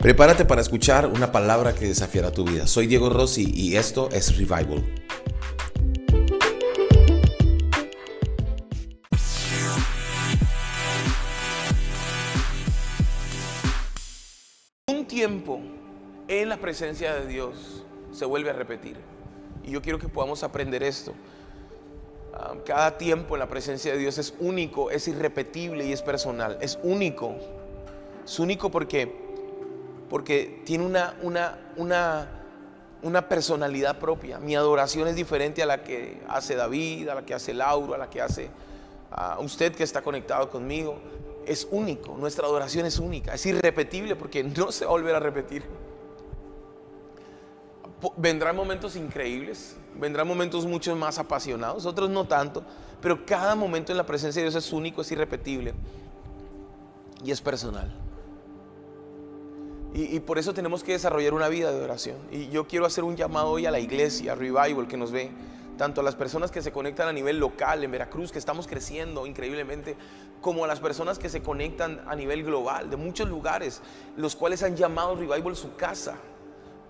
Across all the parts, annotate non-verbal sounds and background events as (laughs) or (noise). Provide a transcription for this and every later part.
Prepárate para escuchar una palabra que desafiará tu vida. Soy Diego Rossi y esto es Revival. Un tiempo en la presencia de Dios se vuelve a repetir. Y yo quiero que podamos aprender esto. Ah, Cada tiempo en la presencia de Dios es único, es irrepetible y es personal. Es único. Es único porque porque tiene una, una, una, una personalidad propia. Mi adoración es diferente a la que hace David, a la que hace Lauro, a la que hace a usted que está conectado conmigo. Es único, nuestra adoración es única, es irrepetible porque no se va a volver a repetir. Vendrán momentos increíbles, vendrán momentos mucho más apasionados, otros no tanto, pero cada momento en la presencia de Dios es único, es irrepetible y es personal. Y, por eso tenemos que desarrollar una vida de oración. Y yo quiero hacer un llamado hoy a la iglesia, a Revival, que nos ve, tanto a las personas que se conectan a nivel local en Veracruz, que estamos creciendo increíblemente, como a las personas que se conectan a nivel global, de muchos lugares, los cuales han llamado Revival su casa.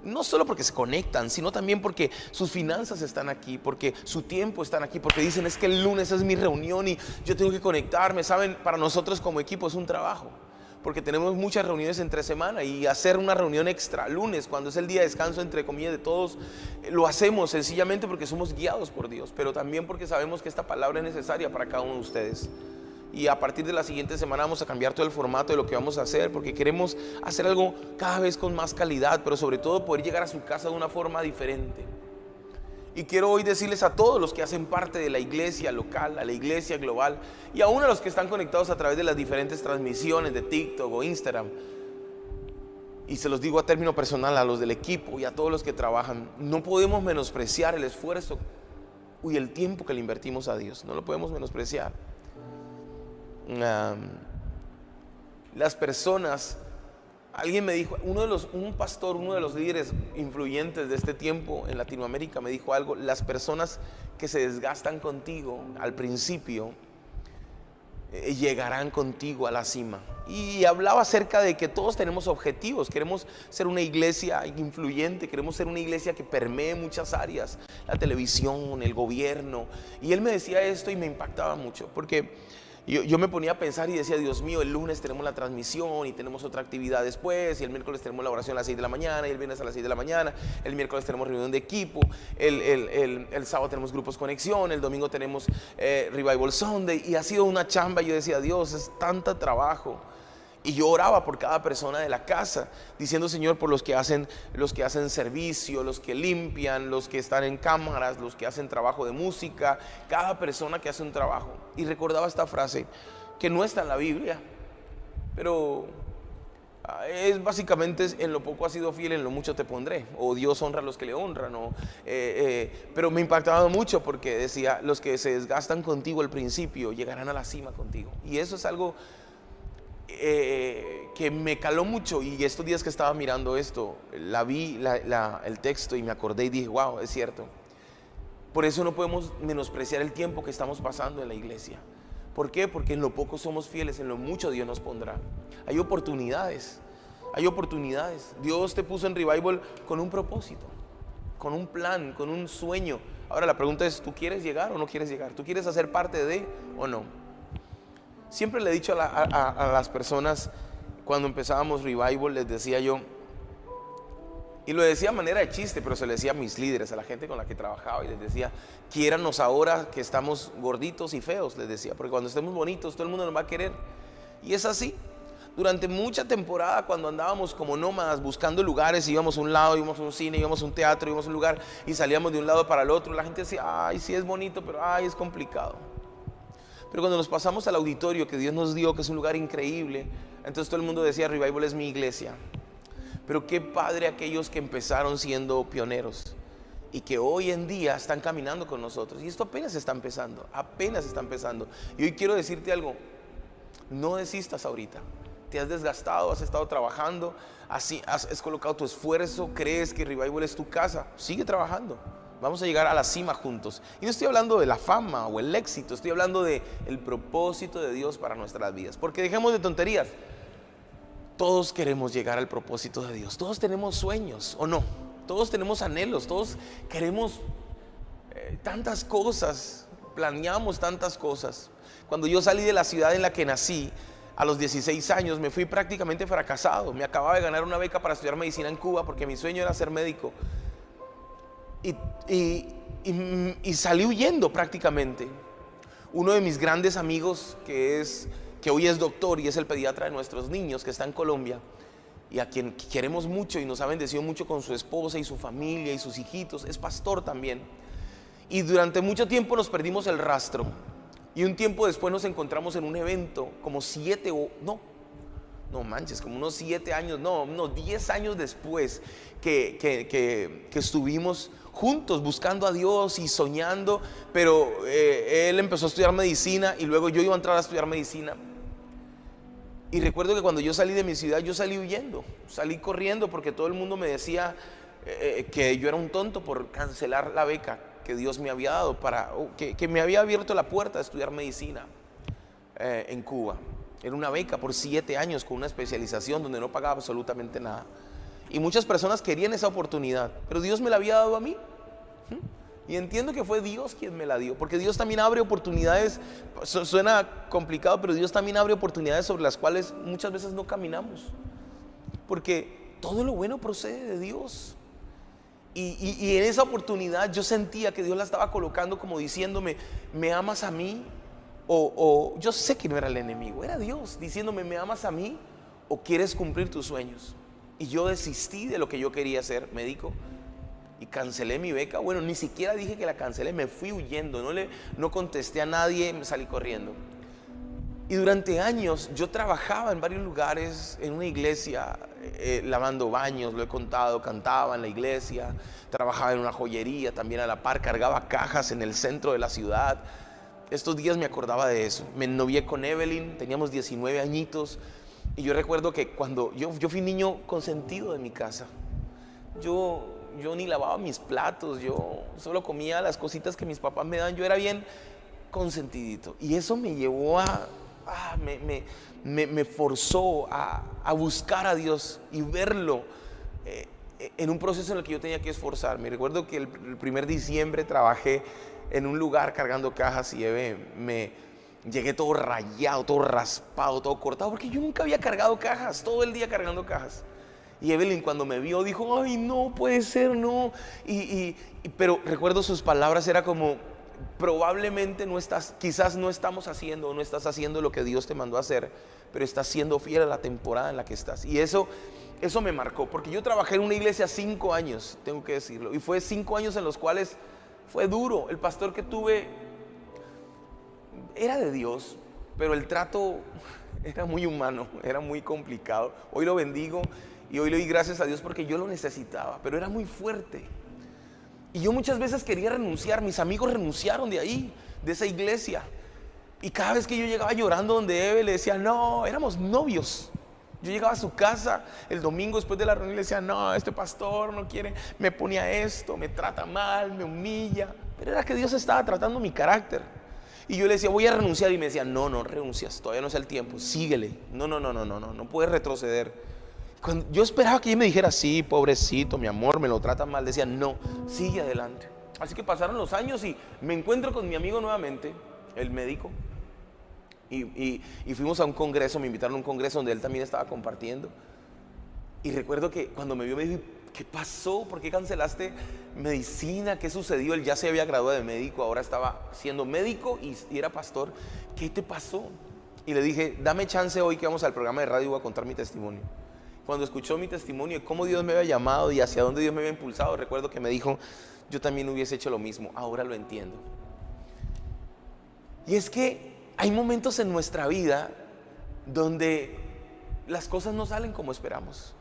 No solo porque se conectan, sino también porque sus finanzas están aquí, porque su tiempo están aquí, porque dicen es que el lunes es mi reunión y yo tengo que conectarme. Saben, para nosotros como equipo es un trabajo, porque tenemos muchas reuniones entre semana y hacer una reunión extra lunes, cuando es el día de descanso entre comillas de todos, eh, lo hacemos sencillamente porque somos guiados por Dios, pero también porque sabemos que esta palabra es necesaria para cada uno de ustedes. Y a partir de la siguiente semana vamos a cambiar todo el formato de lo que vamos a hacer porque queremos hacer algo cada vez con más calidad, pero sobre todo poder llegar a su casa de una forma diferente. Y quiero hoy decirles a todos los que hacen parte de la iglesia local, a la iglesia global y aún a los que están conectados a través de las diferentes transmisiones de TikTok o Instagram. Y se los digo a término personal a los del equipo y a todos los que trabajan, no podemos menospreciar el esfuerzo y el tiempo que le invertimos a Dios, no lo podemos menospreciar. Las personas, alguien me dijo, uno de los, un pastor, uno de los líderes influyentes de este tiempo en Latinoamérica me dijo algo, las personas que se desgastan contigo al principio eh, llegarán contigo a la cima. Y hablaba acerca de que todos tenemos objetivos, queremos ser una iglesia influyente, queremos ser una iglesia que permee muchas áreas, la televisión, el gobierno. Y él me decía esto y me impactaba mucho, porque yo, yo me ponía a pensar y decía, Dios mío, el lunes tenemos la transmisión y tenemos otra actividad después, y el miércoles tenemos la oración a las 6 de la mañana, y el viernes a las 6 de la mañana, el miércoles tenemos reunión de equipo, el, el- el- el sábado tenemos grupos conexión, el domingo tenemos eh, Revival Sunday, y ha sido una chamba, yo decía, Dios, es tanta trabajo. Y yo oraba por cada persona de la casa, diciendo, Señor, por los que hacen, los que hacen servicio, los que limpian, los que están en cámaras, los que hacen trabajo de música, cada persona que hace un trabajo. Y recordaba esta frase, que no está en la Biblia, pero ah, es básicamente en lo poco has sido fiel, en lo mucho te pondré. O Dios honra a los que le honran. o, eh, eh, pero me impactaba mucho porque decía, los que se desgastan contigo al principio llegarán a la cima contigo. Y eso es algo eh, que me caló mucho y estos días que estaba mirando esto, la vi el texto y me acordé y dije, wow, es cierto. Por eso no podemos menospreciar el tiempo que estamos pasando en la iglesia. ¿Por qué? Porque en lo poco somos fieles, en lo mucho Dios nos pondrá. Hay oportunidades, hay oportunidades. Dios te puso en revival con un propósito, con un plan, con un sueño. Ahora la pregunta es, ¿tú quieres llegar o no quieres llegar? ¿Tú quieres hacer parte de o no? Siempre le he dicho a, la- a- a- a las personas, cuando empezábamos Revival, les decía yo, y lo decía a manera de chiste, pero se lo decía a mis líderes, a la gente con la que trabajaba, y les decía, quiéranos ahora que estamos gorditos y feos, les decía, porque cuando estemos bonitos todo el mundo nos va a querer. Y es así. Durante mucha temporada, cuando andábamos como nómadas buscando lugares, íbamos a un lado, íbamos a un cine, íbamos a un teatro, íbamos a un lugar y salíamos de un lado para el otro, la gente decía, ay, sí es bonito, pero ay, es complicado. Pero cuando nos pasamos al auditorio que Dios nos dio, que es un lugar increíble, entonces todo el mundo decía, Revival es mi iglesia. Pero qué padre aquellos que empezaron siendo pioneros y que hoy en día están caminando con nosotros. Y esto apenas está empezando, apenas está empezando. Y hoy quiero decirte algo, no desistas ahorita. Te has desgastado, has estado trabajando, así has, has colocado tu esfuerzo, crees que Revival es tu casa. Sigue trabajando. Vamos a llegar a la cima juntos. Y no estoy hablando de la fama o el éxito, estoy hablando de el propósito de Dios para nuestras vidas. Porque dejemos de tonterías. todos queremos llegar al propósito de Dios. Todos tenemos sueños, ¿o no? Todos tenemos anhelos, todos queremos eh, tantas cosas, planeamos tantas cosas. Cuando yo salí de la ciudad en la que nací, a los 16 años, me fui prácticamente fracasado. Me acababa de ganar una beca para estudiar medicina en Cuba porque mi sueño era ser médico. Y, y salí huyendo prácticamente. Uno de mis grandes amigos, que, es, que hoy es doctor y es el pediatra de nuestros niños, que está en Colombia, y a quien queremos mucho y nos ha bendecido mucho con su esposa y su familia y sus hijitos, es pastor también. Y durante mucho tiempo nos perdimos el rastro. Y un tiempo después nos encontramos en un evento, como siete o no, no manches, como unos siete años, no, unos diez años después que, que, estuvimos juntos buscando a Dios y soñando, pero eh, él empezó a estudiar medicina y luego yo iba a entrar a estudiar medicina. Y recuerdo que cuando yo salí de mi ciudad, yo salí huyendo, salí corriendo porque todo el mundo me decía eh, eh, que yo era un tonto por cancelar la beca que Dios me había dado, para, que, me había abierto la puerta a estudiar medicina en Cuba. Era una beca por siete años con una especialización donde no pagaba absolutamente nada. Y muchas personas querían esa oportunidad, pero Dios me la había dado a mí. Y entiendo que fue Dios quien me la dio, porque Dios también abre oportunidades, suena complicado, pero Dios también abre oportunidades sobre las cuales muchas veces no caminamos. Porque todo lo bueno procede de Dios. Y, en esa oportunidad yo sentía que Dios la estaba colocando como diciéndome, ¿me amas a mí? O, yo sé que no era el enemigo, era Dios diciéndome, ¿me amas a mí? ¿O quieres cumplir tus sueños? Y yo desistí de lo que yo quería ser médico y cancelé mi beca. Bueno, ni siquiera dije que la cancelé, me fui huyendo, no, le, no contesté a nadie, me salí corriendo. Y durante años yo trabajaba en varios lugares, en una iglesia, eh, lavando baños, lo he contado, cantaba en la iglesia, trabajaba en una joyería, también a la par, cargaba cajas en el centro de la ciudad. Estos días me acordaba de eso. Me novié con Evelyn, teníamos 19 añitos, y yo recuerdo que cuando yo, yo fui niño consentido de mi casa, yo, yo ni lavaba mis platos, yo solo comía las cositas que mis papás me dan, yo era bien consentidito. Y eso me llevó a Ah, me, forzó a, buscar a Dios y verlo eh, en un proceso en el que yo tenía que esforzarme. Recuerdo que el, primer diciembre trabajé en un lugar cargando cajas y me llegué todo rayado, todo raspado, todo cortado, porque yo nunca había cargado cajas, todo el día cargando cajas. Y Evelyn cuando me vio dijo, ay, no puede ser, no. y, pero recuerdo sus palabras, era como, probablemente no estás, quizás no estamos haciendo no estás haciendo lo que Dios te mandó a hacer, pero estás siendo fiel a la temporada en la que estás. Y eso, eso me marcó, porque yo trabajé en una iglesia cinco años, tengo que decirlo, y fue cinco años en los cuales fue duro. El pastor que tuve era de Dios, pero el trato (laughs) era muy humano, era muy complicado. Hoy lo bendigo y hoy le doy gracias a Dios porque yo lo necesitaba, pero era muy fuerte. Y yo muchas veces quería renunciar, mis amigos renunciaron de ahí, de esa iglesia. Y cada vez que yo llegaba llorando donde Eve, le decía, no, éramos novios. Yo llegaba a su casa el domingo después de la reunión y le decía, no, este pastor no quiere, me ponía esto, me trata mal, me humilla. Pero era que Dios estaba tratando mi carácter. Y yo le decía, voy a renunciar. Y me decía, no, no renuncias, todavía no es el tiempo, síguele. No, no, no, no, no, no, no puedes retroceder yo esperaba que ella me dijera, sí, pobrecito, mi amor, me lo trata mal. Decía, no, sigue adelante. Así que pasaron los años y me encuentro con mi amigo nuevamente, el médico. Y, fuimos a un congreso, me invitaron a un congreso donde él también estaba compartiendo. Y recuerdo que cuando me vio me dijo, ¿qué pasó? ¿Por qué cancelaste medicina? ¿Qué sucedió? Él ya se había graduado de médico, ahora estaba siendo médico y, era pastor. ¿Qué te pasó? Y le dije, dame chance hoy que vamos al programa de radio y voy a contar mi testimonio cuando escuchó mi testimonio de cómo Dios me había llamado y hacia dónde Dios me había impulsado, recuerdo que me dijo, yo también hubiese hecho lo mismo, ahora lo entiendo. Y es que hay momentos en nuestra vida donde las cosas no salen como esperamos,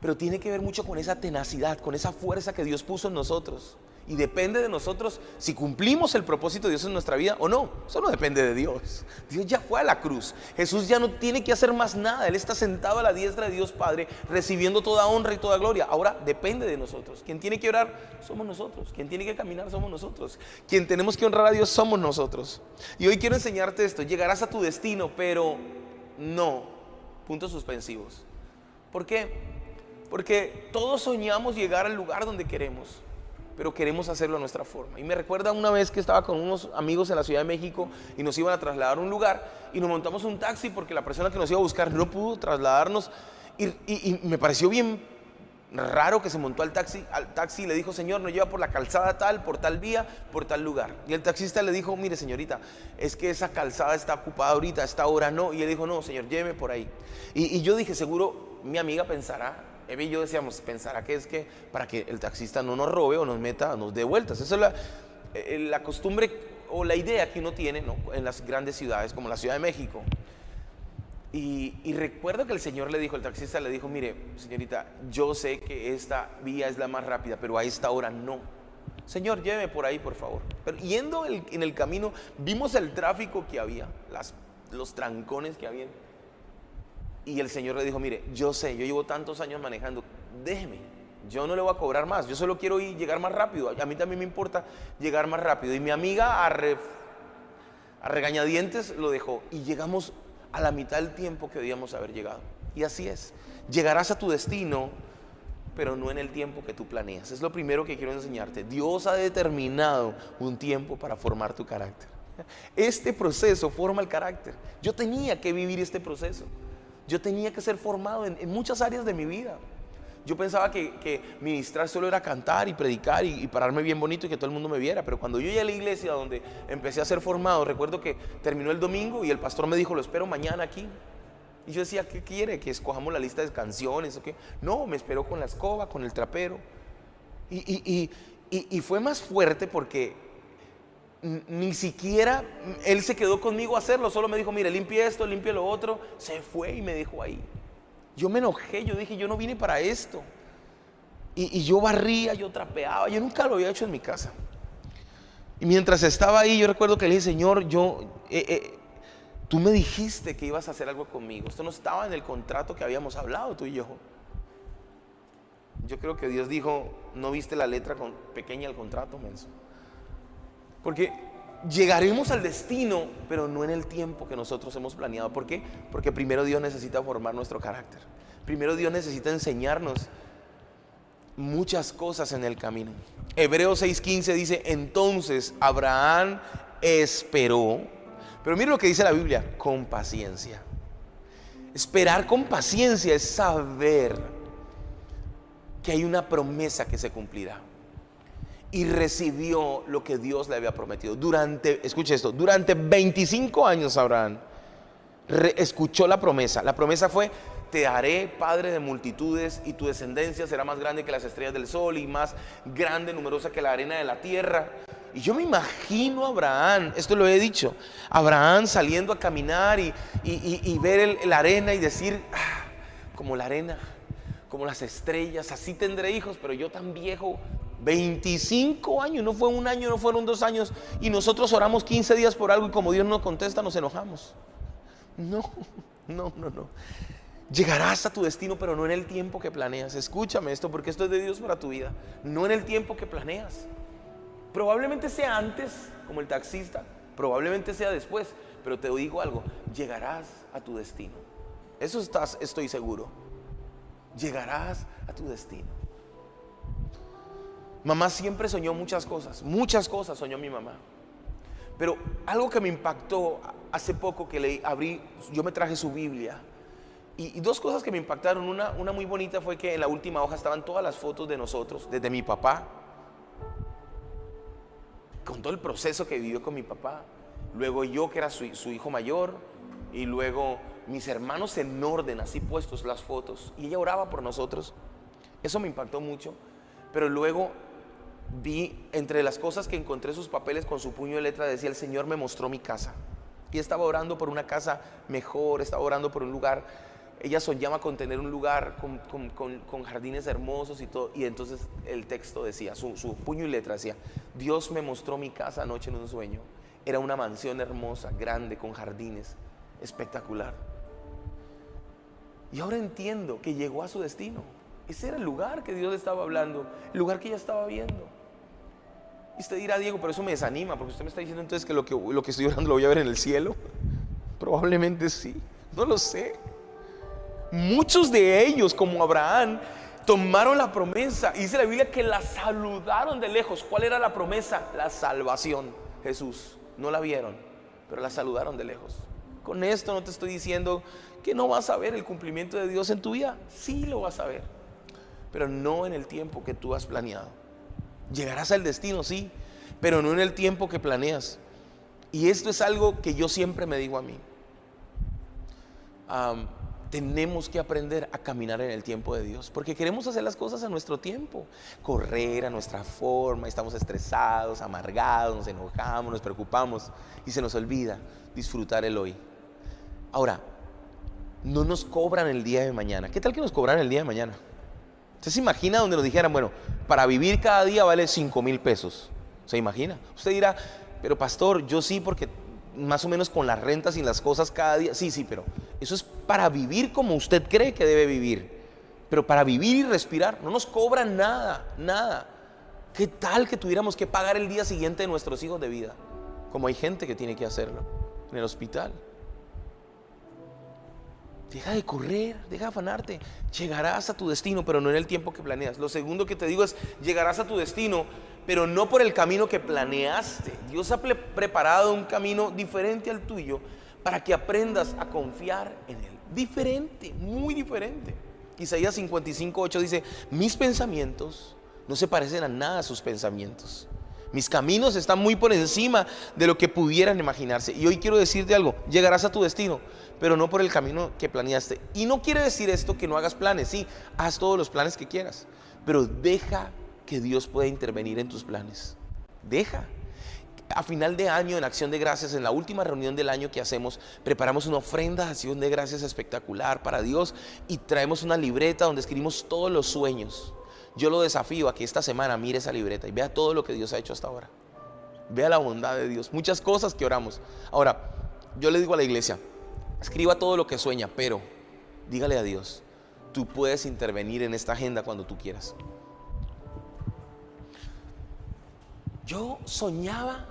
pero tiene que ver mucho con esa tenacidad, con esa fuerza que Dios puso en nosotros. Y depende de nosotros si cumplimos el propósito de Dios en nuestra vida o no. Eso no depende de Dios. Dios ya fue a la cruz. Jesús ya no tiene que hacer más nada. Él está sentado a la diestra de Dios Padre, recibiendo toda honra y toda gloria. Ahora depende de nosotros. Quien tiene que orar somos nosotros. Quien tiene que caminar somos nosotros. Quien tenemos que honrar a Dios somos nosotros. Y hoy quiero enseñarte esto. Llegarás a tu destino, pero no. Puntos suspensivos. ¿Por qué? Porque todos soñamos llegar al lugar donde queremos, pero queremos hacerlo a nuestra forma. Y me recuerda una vez que estaba con unos amigos en la Ciudad de México y nos iban a trasladar a un lugar y nos montamos un taxi porque la persona que nos iba a buscar no pudo trasladarnos y, me pareció bien raro que se montó al taxi, al taxi le dijo, señor, nos lleva por la calzada tal, por tal vía, por tal lugar. Y el taxista le dijo, mire señorita, es que esa calzada está ocupada ahorita, esta hora no. Y él dijo, no, señor, lléveme por ahí. Y, yo dije, seguro mi amiga pensará, Eve y yo decíamos, pensará que es que para que el taxista no nos robe o nos meta, nos dé vueltas. Esa es la, eh, la costumbre o la idea que uno tiene en las grandes ciudades como la Ciudad de México. Y, recuerdo que el señor le dijo, el taxista le dijo, mire, señorita, yo sé que esta vía es la más rápida, pero a esta hora no. Señor, lléveme por ahí, por favor. Pero yendo en el camino, vimos el tráfico que había, las, los trancones que había. Y el señor le dijo, mire, yo sé, yo llevo tantos años manejando, déjeme, yo no le voy a cobrar más, yo solo quiero ir, llegar más rápido. A mí también me importa llegar más rápido. Y mi amiga a, a regañadientes lo dejó y llegamos a la mitad del tiempo que debíamos haber llegado. Y así es. Llegarás a tu destino, pero no en el tiempo que tú planeas. Es lo primero que quiero enseñarte. Dios ha determinado un tiempo para formar tu carácter. Este proceso forma el carácter. Yo tenía que vivir este proceso. Yo tenía que ser formado en, muchas áreas de mi vida. Yo pensaba que, ministrar solo era cantar y predicar y, pararme bien bonito y que todo el mundo me viera. Pero cuando yo llegué a la iglesia donde empecé a ser formado, recuerdo que terminó el domingo y el pastor me dijo, lo espero mañana aquí. Y yo decía, ¿qué quiere? ¿Que escojamos la lista de canciones o qué? No, me esperó con la escoba, con el trapero. Y fue más fuerte porque ni siquiera él se quedó conmigo a hacerlo, solo me dijo, mire, limpie esto, limpie lo otro. Se fue y me dejó ahí. Yo me enojé, yo dije, yo no vine para esto. Y, yo barría, yo trapeaba, yo nunca lo había hecho en mi casa. Y mientras estaba ahí, yo recuerdo que le dije, Señor, yo, eh, eh, tú me dijiste que ibas a hacer algo conmigo. Esto no estaba en el contrato que habíamos hablado tú y yo. Yo creo que Dios dijo, no viste la letra con, pequeña del contrato, menso. Porque llegaremos al destino, pero no en el tiempo que nosotros hemos planeado. ¿Por qué? Porque primero Dios necesita formar nuestro carácter. Primero Dios necesita enseñarnos muchas cosas en el camino. Hebreos 6:15 dice, entonces Abraham esperó, pero mira lo que dice la Biblia, con paciencia. Esperar con paciencia es saber que hay una promesa que se cumplirá y recibió lo que Dios le había prometido. Durante, escuche esto, durante 25 años Abraham escuchó la promesa. La promesa fue, te haré padre de multitudes y tu descendencia será más grande que las estrellas del sol y más grande, numerosa que la arena de la tierra. Y yo me imagino a Abraham, esto lo he dicho, Abraham saliendo a caminar y, ver la arena y decir, ah, como la arena, como las estrellas, así tendré hijos, pero yo tan viejo 25 años, no fue un año, no fueron dos años, y nosotros oramos 15 días por algo y como Dios no contesta, nos enojamos. No, no, no, no. Llegarás a tu destino, pero no en el tiempo que planeas. Escúchame esto, porque esto es de Dios para tu vida. No en el tiempo que planeas. Probablemente sea antes, como el taxista, probablemente sea después, pero te digo algo, llegarás a tu destino. Eso estás, estoy seguro. Llegarás a tu destino. Mamá siempre soñó muchas cosas, muchas cosas soñó mi mamá. Pero algo que me impactó hace poco que le abrí, yo me traje su Biblia. Y, dos cosas que me impactaron. Una, una muy bonita fue que en la última hoja estaban todas las fotos de nosotros, desde mi papá, con todo el proceso que vivió con mi papá. Luego yo, que era su, su hijo mayor. Y luego mis hermanos en orden, así puestos las fotos. Y ella oraba por nosotros. Eso me impactó mucho. Pero luego vi entre las cosas que encontré sus papeles con su puño de letra, decía, el Señor me mostró mi casa. Y estaba orando por una casa mejor, estaba orando por un lugar. Ella soñaba con tener un lugar con, jardines hermosos y todo. Y entonces el texto decía, su, su puño y letra decía, Dios me mostró mi casa anoche en un sueño. Era una mansión hermosa, grande, con jardines, espectacular. Y ahora entiendo que llegó a su destino. Ese era el lugar que Dios estaba hablando, el lugar que ella estaba viendo. Y usted dirá, Diego, pero eso me desanima, porque usted me está diciendo entonces que lo que, lo que estoy orando lo voy a ver en el cielo. (laughs) Probablemente sí, no lo sé. Muchos de ellos, como Abraham, tomaron la promesa. Y dice la Biblia que la saludaron de lejos. ¿Cuál era la promesa? La salvación. Jesús. No la vieron, pero la saludaron de lejos. Con esto no te estoy diciendo que no vas a ver el cumplimiento de Dios en tu vida. Sí lo vas a ver, pero no en el tiempo que tú has planeado. Llegarás al destino, sí, pero no en el tiempo que planeas. Y esto es algo que yo siempre me digo a mí. tenemos que aprender a caminar en el tiempo de Dios, porque queremos hacer las cosas a nuestro tiempo, correr a nuestra forma, estamos estresados, amargados, nos enojamos, nos preocupamos y se nos olvida disfrutar el hoy. Ahora, no nos cobran el día de mañana. ¿Qué tal que nos cobran el día de mañana? ¿Usted se imagina donde nos dijeran, bueno, para vivir cada día vale 5 mil pesos? ¿Se imagina? Usted dirá, pero pastor, yo sí, porque más o menos con las rentas y las cosas cada día. Sí, sí, pero eso es para vivir como usted cree que debe vivir. Pero para vivir y respirar no nos cobran nada, nada. ¿Qué tal que tuviéramos que pagar el día siguiente de nuestros hijos de vida? Como hay gente que tiene que hacerlo en el hospital. Deja de correr, deja de afanarte. Llegarás a tu destino, pero no en el tiempo que planeas. Lo segundo que te digo es, llegarás a tu destino, pero no por el camino que planeaste. Dios ha preparado un camino diferente al tuyo para que aprendas a confiar en Él. Diferente, muy diferente. Isaías 55, 8 dice, mis pensamientos no se parecen a nada a sus pensamientos. Mis caminos están muy por encima de lo que pudieran imaginarse. Y hoy quiero decirte algo, llegarás a tu destino, pero no por el camino que planeaste. Y no quiere decir esto que no hagas planes, sí, haz todos los planes que quieras, pero deja que Dios pueda intervenir en tus planes. Deja. A final de año, en Acción de Gracias, en la última reunión del año que hacemos, preparamos una ofrenda de Acción de Gracias espectacular para Dios y traemos una libreta donde escribimos todos los sueños. Yo lo desafío a que esta semana mire esa libreta y vea todo lo que Dios ha hecho hasta ahora. Vea la bondad de Dios, muchas cosas que oramos. Ahora, yo le digo a la iglesia, Escriba todo lo que sueña, pero dígale a Dios, tú puedes intervenir en esta agenda cuando tú quieras. Yo soñaba,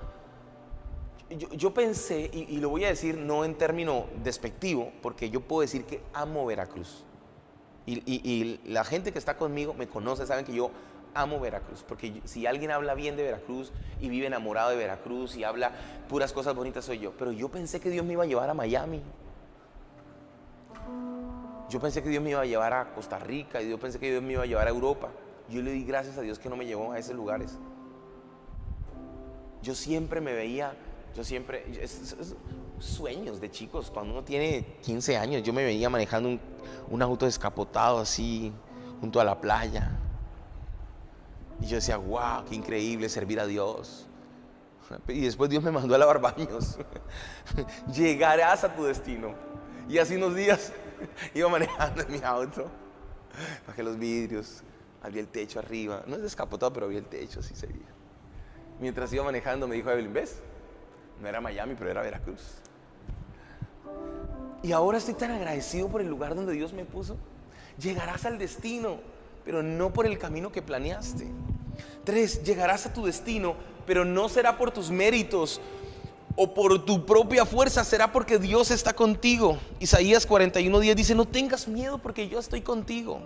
yo, pensé, y, lo voy a decir no en término despectivo, porque yo puedo decir que amo Veracruz. Y, la gente que está conmigo me conoce, saben que yo amo Veracruz, porque si alguien habla bien de Veracruz y vive enamorado de Veracruz y habla puras cosas bonitas soy yo. Pero yo pensé que Dios me iba a llevar a Miami. Yo pensé que Dios me iba a llevar a Costa Rica y yo pensé que Dios me iba a llevar a Europa. Yo le di gracias a Dios que no me llevó a esos lugares. Yo siempre me veía, yo siempre, sueños de chicos, cuando uno tiene 15 años, yo me veía manejando un, un auto descapotado así, junto a la playa. Y yo decía, wow, qué increíble servir a Dios. Y después Dios me mandó a lavar baños. (laughs) Llegarás a tu destino. Y hace unos días (laughs) iba manejando en mi auto, bajé los vidrios, había el techo arriba, no es descapotado, pero había el techo, así se veía. Mientras iba manejando me dijo Evelyn, ¿ves? No era Miami, pero era Veracruz. Y ahora estoy tan agradecido por el lugar donde Dios me puso. Llegarás al destino, pero no por el camino que planeaste. Tres, llegarás a tu destino, pero no será por tus méritos, o por tu propia fuerza, será porque Dios está contigo. Isaías 41:10 dice, no tengas miedo porque yo estoy contigo.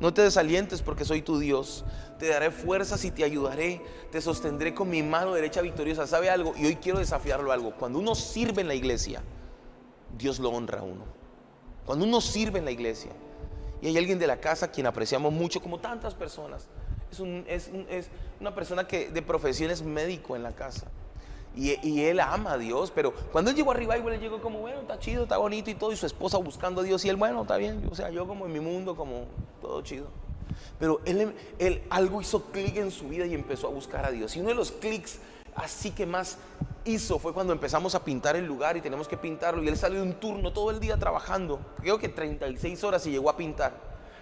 No te desalientes porque soy tu Dios. Te daré fuerzas y te ayudaré. Te sostendré con mi mano derecha victoriosa. ¿Sabe algo? Y hoy quiero desafiarlo algo. Cuando uno sirve en la iglesia, Dios lo honra a uno. Cuando uno sirve en la iglesia, y hay alguien de la casa quien apreciamos mucho, como tantas personas, es, una persona que de profesión es médico en la casa. Y, él ama a Dios, pero cuando él llegó arriba, igual él llegó como, bueno, está chido, está bonito y todo, y su esposa buscando a Dios, y él, bueno, está bien, o sea, yo como en mi mundo, como todo chido. Pero él, él algo hizo clic en su vida y empezó a buscar a Dios. Y uno de los clics así que más hizo fue cuando empezamos a pintar el lugar y tenemos que pintarlo. Y él salió de un turno todo el día trabajando, creo que 36 horas y llegó a pintar.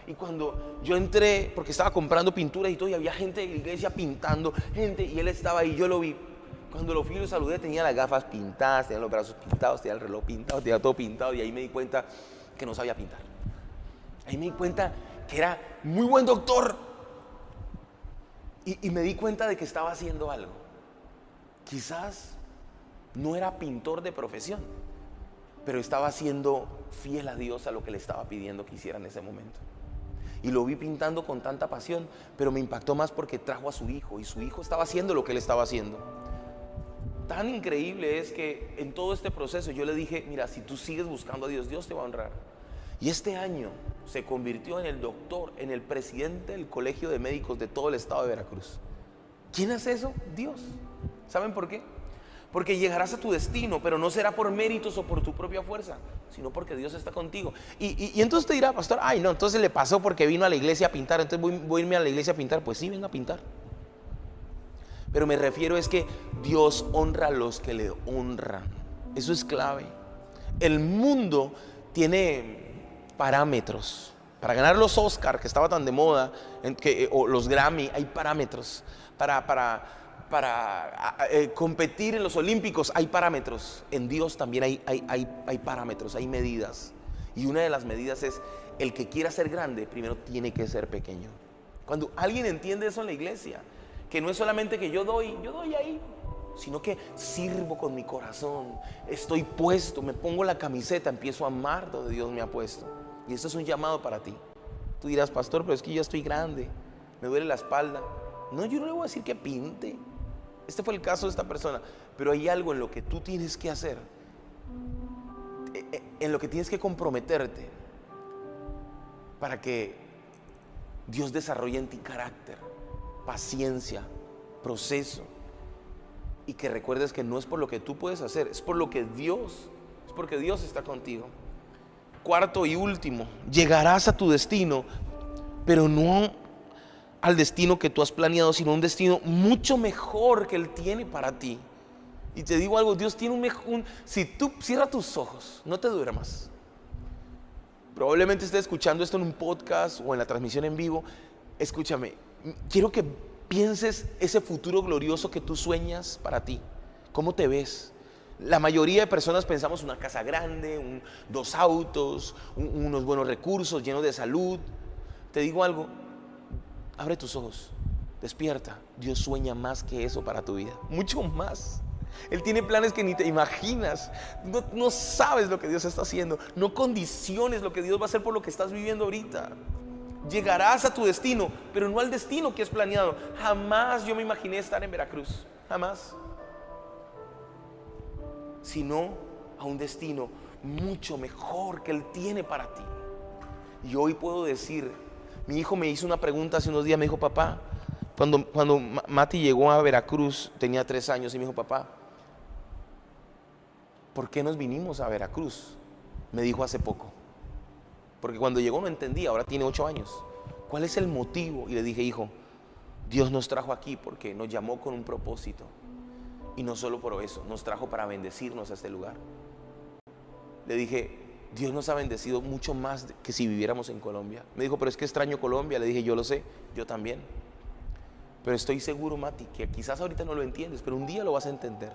Y cuando yo entré, porque estaba comprando pinturas y todo, y había gente de la iglesia pintando, gente, y él estaba ahí, yo lo vi cuando lo fui y lo saludé, tenía las gafas pintadas, tenía los brazos pintados, tenía el reloj pintado, tenía todo pintado y ahí me di cuenta que no sabía pintar. Ahí me di cuenta que era muy buen doctor. Y, y me di cuenta de que estaba haciendo algo. Quizás no era pintor de profesión, pero estaba haciendo fiel a Dios a lo que le estaba pidiendo que hiciera en ese momento. Y lo vi pintando con tanta pasión, pero me impactó más porque trajo a su hijo y su hijo estaba haciendo lo que él estaba haciendo. Tan increíble es que en todo este proceso yo le dije, mira, si tú sigues buscando a Dios, Dios te va a honrar. Y este año se convirtió en el doctor, en el presidente del Colegio de Médicos de todo el estado de Veracruz. ¿Quién hace eso? Dios. ¿Saben por qué? Porque llegarás a tu destino, pero no será por méritos o por tu propia fuerza, sino porque Dios está contigo. Y, entonces te dirá, pastor, ay no, entonces le pasó porque vino a la iglesia a pintar, entonces voy, a irme a la iglesia a pintar. Pues sí, venga a pintar. Pero me refiero es que Dios honra a los que le honran. Eso es clave. El mundo tiene parámetros. Para ganar los Oscar, que estaba tan de moda, que, o los Grammy, hay parámetros. Para, para, para eh, competir en los Olímpicos hay parámetros. En Dios también hay, hay, hay, parámetros, hay medidas. Y una de las medidas es, el que quiera ser grande, primero tiene que ser pequeño. Cuando alguien entiende eso en la iglesia, que no es solamente que yo doy, yo doy ahí, sino que sirvo con mi corazón, estoy puesto, me pongo la camiseta, empiezo a amar donde Dios me ha puesto. Y esto es un llamado para ti. Tú dirás, pastor, pero es que yo estoy grande, me duele la espalda. No, yo no le voy a decir que pinte. Este fue el caso de esta persona. Pero hay algo en lo que tú tienes que hacer, eh, eh, en lo que tienes que comprometerte para que Dios desarrolle en ti carácter, paciencia, proceso. Y que recuerdes que no es por lo que tú puedes hacer, es por lo que Dios, es porque Dios está contigo. Cuarto y último, llegarás a tu destino, pero no al destino que tú has planeado, sino un destino mucho mejor que Él tiene para ti. Y te digo algo, Dios tiene un mejor... Si tú cierras tus ojos, no te duermas. Probablemente estés escuchando esto en un podcast o en la transmisión en vivo. Escúchame, quiero que pienses ese futuro glorioso que tú sueñas para ti. ¿Cómo te ves? La mayoría de personas pensamos una casa grande, dos autos, unos buenos recursos, llenos de salud. Te digo algo, abre tus ojos, despierta. Dios sueña más que eso para tu vida, mucho más. Él tiene planes que ni te imaginas. No, sabes lo que Dios está haciendo. No condiciones lo que Dios va a hacer por lo que estás viviendo ahorita. Llegarás a tu destino, pero no al destino que has planeado. Jamás yo me imaginé estar en Veracruz. Jamás sino a un destino mucho mejor que Él tiene para ti. Y hoy puedo decir, mi hijo me hizo una pregunta hace unos días, me dijo, papá, cuando, cuando Mati llegó a Veracruz, tenía tres años, y me dijo, papá, ¿por qué nos vinimos a Veracruz? Me dijo hace poco. Porque cuando llegó no entendía, ahora tiene ocho años. ¿Cuál es el motivo? Y le dije, hijo, Dios nos trajo aquí porque nos llamó con un propósito. Y no solo por eso, nos trajo para bendecirnos a este lugar. Le dije, Dios nos ha bendecido mucho más que si viviéramos en Colombia. Me dijo, pero es que extraño Colombia. Le dije, yo lo sé, yo también. Pero estoy seguro, Mati, que quizás ahorita no lo entiendes, pero un día lo vas a entender.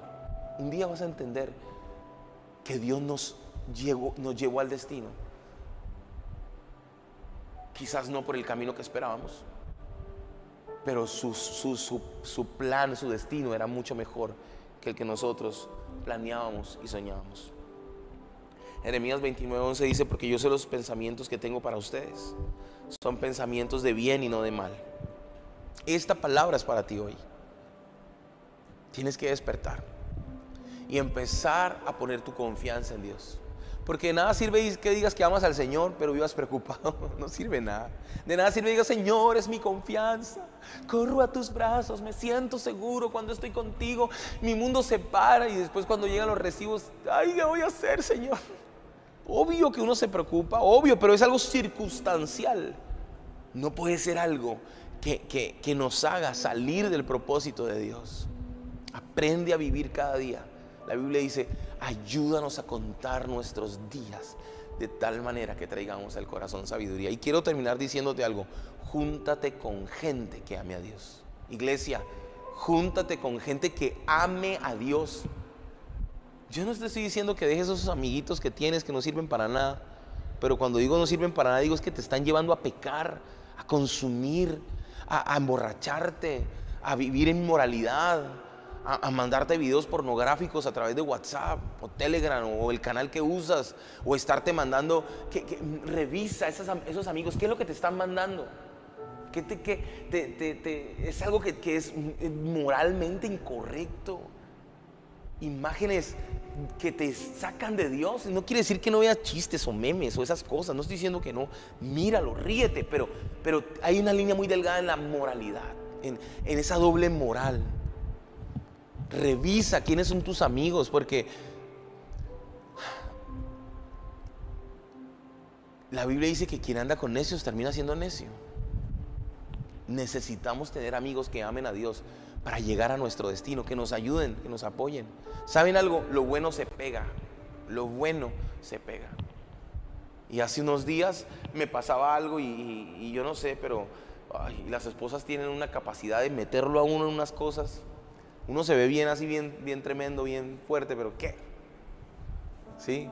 Un día vas a entender que Dios nos llevó, nos llevó al destino. Quizás no por el camino que esperábamos, pero su, su, plan, su destino era mucho mejor que el que nosotros planeábamos y soñábamos. Jeremías 29:11 dice, porque yo sé los pensamientos que tengo para ustedes. Son pensamientos de bien y no de mal. Esta palabra es para ti hoy. Tienes que despertar y empezar a poner tu confianza en Dios. Porque de nada sirve que digas que amas al Señor, pero vivas (laughs) preocupado. No sirve nada. De nada sirve que digas, Señor, es mi confianza. Corro a tus brazos, me siento seguro cuando estoy contigo. Mi mundo se para y después cuando llegan los recibos, ay, ¿qué voy a hacer, Señor? Obvio que uno se preocupa, obvio, pero es algo circunstancial. No puede ser algo que, que nos haga salir del propósito de Dios. Aprende a vivir cada día la Biblia dice, ayúdanos a contar nuestros días de tal manera que traigamos al corazón sabiduría. Y quiero terminar diciéndote algo, júntate con gente que ame a Dios. Iglesia, júntate con gente que ame a Dios. Yo no te estoy diciendo que dejes esos amiguitos que tienes que no sirven para nada, pero cuando digo no sirven para nada, digo que te están llevando a pecar, a consumir, a, emborracharte, a vivir en moralidad, a, mandarte videos pornográficos a través de WhatsApp o Telegram o el canal que usas o estarte mandando, que, revisa esos amigos, ¿qué es lo que te están mandando? ¿Qué es algo que, que es moralmente incorrecto. Imágenes que te sacan de Dios. No quiere decir que no veas chistes o memes o esas cosas. No estoy diciendo que no. Míralo, ríete. Pero, pero hay una línea muy delgada en la moralidad, en, en esa doble moral. Revisa quiénes son tus amigos, porque la Biblia dice que quien anda con necios termina siendo necio. Necesitamos tener amigos que amen a Dios para llegar a nuestro destino, que nos ayuden, que nos apoyen. ¿Saben algo? Lo bueno se pega. Lo bueno se pega. Y hace unos días me pasaba algo y, yo no sé, pero las esposas tienen una capacidad de meterlo a uno en unas cosas uno se ve bien así, bien, bien tremendo, bien fuerte, pero ¿qué? ¿Sí?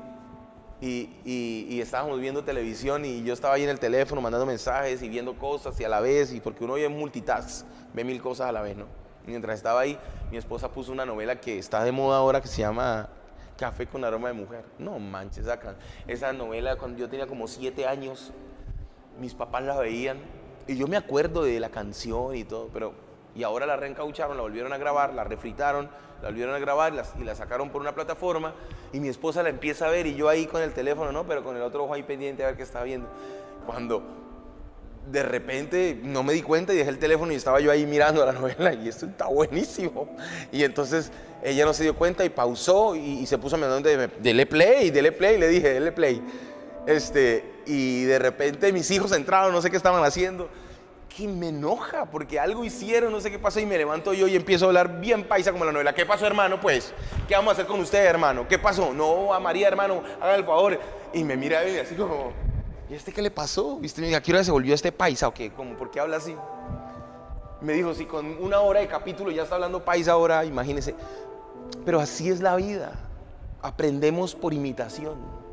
Y, estábamos viendo televisión y yo estaba ahí en el teléfono mandando mensajes y viendo cosas y a la vez, y porque uno oye multitask, ve mil cosas a la vez, ¿no? Mientras estaba ahí, mi esposa puso una novela que está de moda ahora que se llama Café con aroma de mujer. No manches, esa, esa novela cuando yo tenía como siete años, mis papás la veían y yo me acuerdo de la canción y todo, pero y ahora la reencaucharon, la volvieron a grabar, la refritaron, la volvieron a grabar y la sacaron por una plataforma y mi esposa la empieza a ver y yo ahí con el teléfono, ¿no? Pero con el otro ojo ahí pendiente a ver qué estaba viendo. Cuando de repente no me di cuenta y dejé el teléfono y estaba yo ahí mirando la (laughs) novela y esto está buenísimo. Y entonces ella no se dio cuenta y pausó y, se puso a mirar de, dele play, dele play, le dije, dele play. Este, y de repente mis hijos entraron, no sé qué estaban haciendo que me enoja porque algo hicieron, no sé qué pasó y me levanto yo y empiezo a hablar bien paisa como la novela. ¿Qué pasó, hermano? Pues, ¿qué vamos a hacer con usted, hermano? ¿Qué pasó? No, a María, hermano, haga el favor. Y me mira y así como, ¿y este qué le pasó? ¿Viste? ¿A qué hora se volvió este paisa o qué? Como, ¿por qué habla así? Me dijo, si con una hora de capítulo ya está hablando paisa ahora, imagínese. Pero así es la vida. Aprendemos por imitación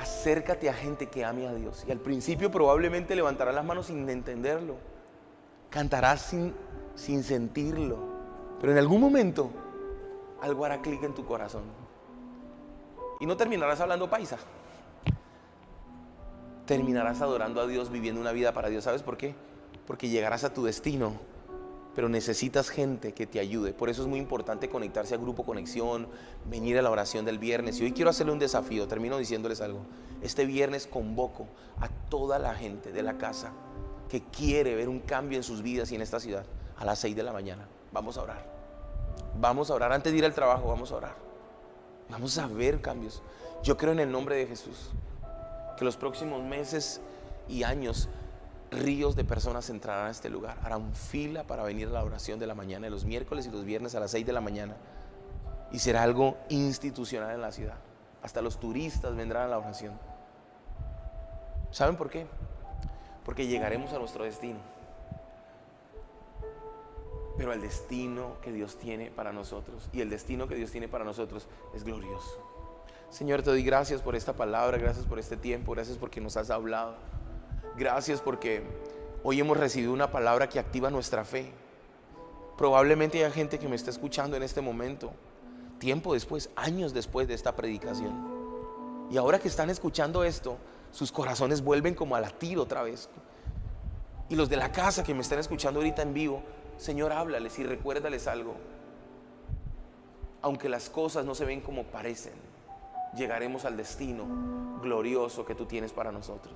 acércate a gente que ame a Dios. Y al principio probablemente levantarás las manos sin entenderlo. Cantarás sin, sin sentirlo. Pero en algún momento algo hará clic en tu corazón. Y no terminarás hablando paisa. Terminarás adorando a Dios, viviendo una vida para Dios. ¿Sabes por qué? Porque llegarás a tu destino pero necesitas gente que te ayude. Por eso es muy importante conectarse al grupo Conexión, venir a la oración del viernes. Y hoy quiero hacerle un desafío, termino diciéndoles algo. Este viernes convoco a toda la gente de la casa que quiere ver un cambio en sus vidas y en esta ciudad a las 6 de la mañana. Vamos a orar. Vamos a orar. Antes de ir al trabajo, vamos a orar. Vamos a ver cambios. Yo creo en el nombre de Jesús que los próximos meses y años ríos de personas entrarán a este lugar, harán fila para venir a la oración de la mañana, de los miércoles y los viernes a las 6 de la mañana. Y será algo institucional en la ciudad. Hasta los turistas vendrán a la oración. ¿Saben por qué? Porque llegaremos a nuestro destino. Pero el destino que Dios tiene para nosotros y el destino que Dios tiene para nosotros es glorioso. Señor, te doy gracias por esta palabra, gracias por este tiempo, gracias porque nos has hablado. Gracias porque hoy hemos recibido una palabra que activa nuestra fe. Probablemente haya gente que me está escuchando en este momento, tiempo después, años después de esta predicación. Y ahora que están escuchando esto, sus corazones vuelven como a latir otra vez. Y los de la casa que me están escuchando ahorita en vivo, Señor, háblales y recuérdales algo. Aunque las cosas no se ven como parecen, llegaremos al destino glorioso que tú tienes para nosotros.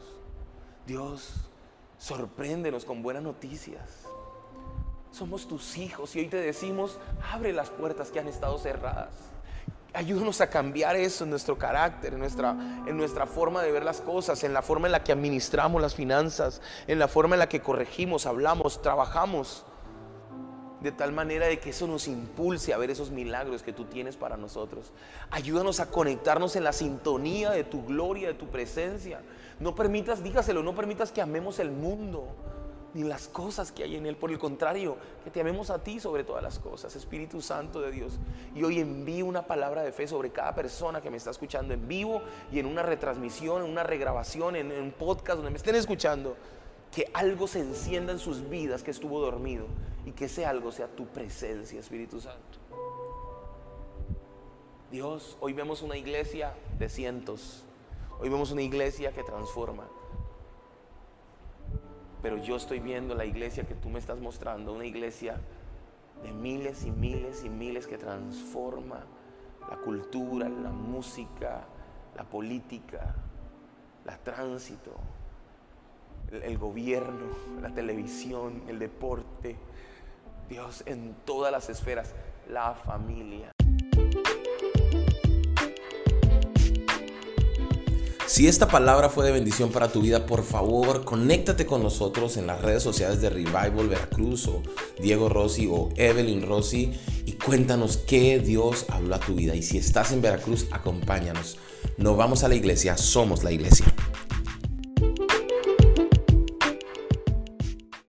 Dios, sorpréndenos con buenas noticias. Somos tus hijos y hoy te decimos, abre las puertas que han estado cerradas. Ayúdanos a cambiar eso en nuestro carácter, en nuestra, en nuestra forma de ver las cosas, en la forma en la que administramos las finanzas, en la forma en la que corregimos, hablamos, trabajamos de tal manera de que eso nos impulse a ver esos milagros que tú tienes para nosotros. Ayúdanos a conectarnos en la sintonía de tu gloria, de tu presencia. No permitas, dígaselo, no permitas que amemos el mundo ni las cosas que hay en él. Por el contrario, que te amemos a ti sobre todas las cosas, Espíritu Santo de Dios. Y hoy envío una palabra de fe sobre cada persona que me está escuchando en vivo y en una retransmisión, en una regrabación, en, un podcast donde me estén escuchando que algo se encienda en sus vidas que estuvo dormido y que ese algo sea tu presencia, Espíritu Santo. Dios, hoy vemos una iglesia de cientos, hoy vemos una iglesia que transforma, pero yo estoy viendo la iglesia que tú me estás mostrando, una iglesia de miles y miles y miles que transforma la cultura, la música, la política, la tránsito, el, gobierno, la televisión, el deporte, Dios en todas las esferas, la familia. Si esta palabra fue de bendición para tu vida, por favor, conéctate con nosotros en las redes sociales de Revival Veracruz o Diego Rossi o Evelyn Rossi y cuéntanos qué Dios habló a tu vida. Y si estás en Veracruz, acompáñanos. No vamos a la iglesia, somos la iglesia.